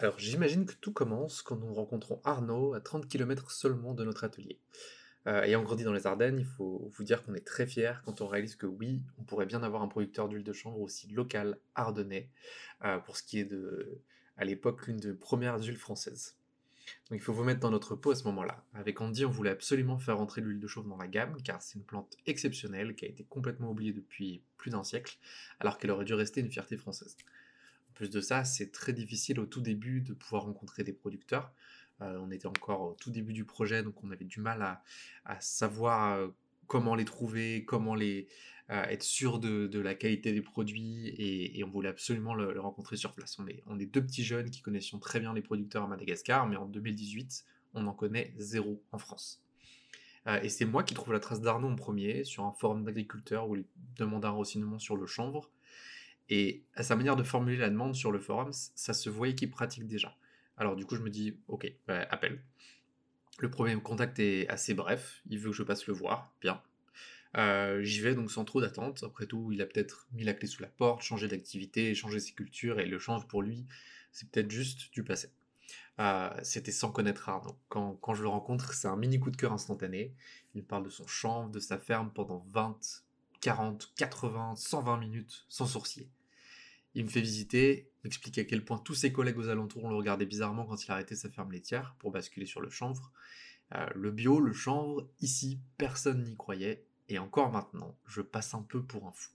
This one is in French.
Alors j'imagine que tout commence quand nous rencontrons Arnaud à 30 km seulement de notre atelier. Euh, ayant grandi dans les Ardennes, il faut vous dire qu'on est très fiers quand on réalise que oui, on pourrait bien avoir un producteur d'huile de chanvre aussi local ardennais, euh, pour ce qui est de, à l'époque, l'une des premières huiles françaises. Donc il faut vous mettre dans notre peau à ce moment-là. Avec Andy, on voulait absolument faire entrer l'huile de chanvre dans la gamme, car c'est une plante exceptionnelle qui a été complètement oubliée depuis plus d'un siècle, alors qu'elle aurait dû rester une fierté française. Plus de ça, c'est très difficile au tout début de pouvoir rencontrer des producteurs. Euh, on était encore au tout début du projet, donc on avait du mal à, savoir euh, comment les trouver, comment les euh, être sûr de, la qualité des produits, et, on voulait absolument le, rencontrer sur place. On est, deux petits jeunes qui connaissions très bien les producteurs à Madagascar, mais en 2018, on en connaît zéro en France. et c'est moi qui trouve la trace d'Arnaud en premier, sur un forum d'agriculteurs où il demande un renseignement sur le chanvre. Et à sa manière de formuler la demande sur le forum, ça se voyait qu'il pratique déjà. Alors du coup, je me dis, ok, bah, appel. Le premier contact est assez bref, il veut que je passe le voir, bien. Euh, j'y vais donc sans trop d'attente. Après tout, il a peut-être mis la clé sous la porte, changé d'activité, changé ses cultures, et le change pour lui, c'est peut-être juste du passé. Euh, c'était sans connaître Arnaud. Quand, quand je le rencontre, c'est un mini coup de cœur instantané. Il parle de son chanvre, de sa ferme pendant 20, 40, 80, 120 minutes sans sourcier. Il me fait visiter, m'explique à quel point tous ses collègues aux alentours le regardaient bizarrement quand il arrêtait sa ferme laitière pour basculer sur le chanvre. Euh, le bio, le chanvre, ici, personne n'y croyait, et encore maintenant, je passe un peu pour un fou.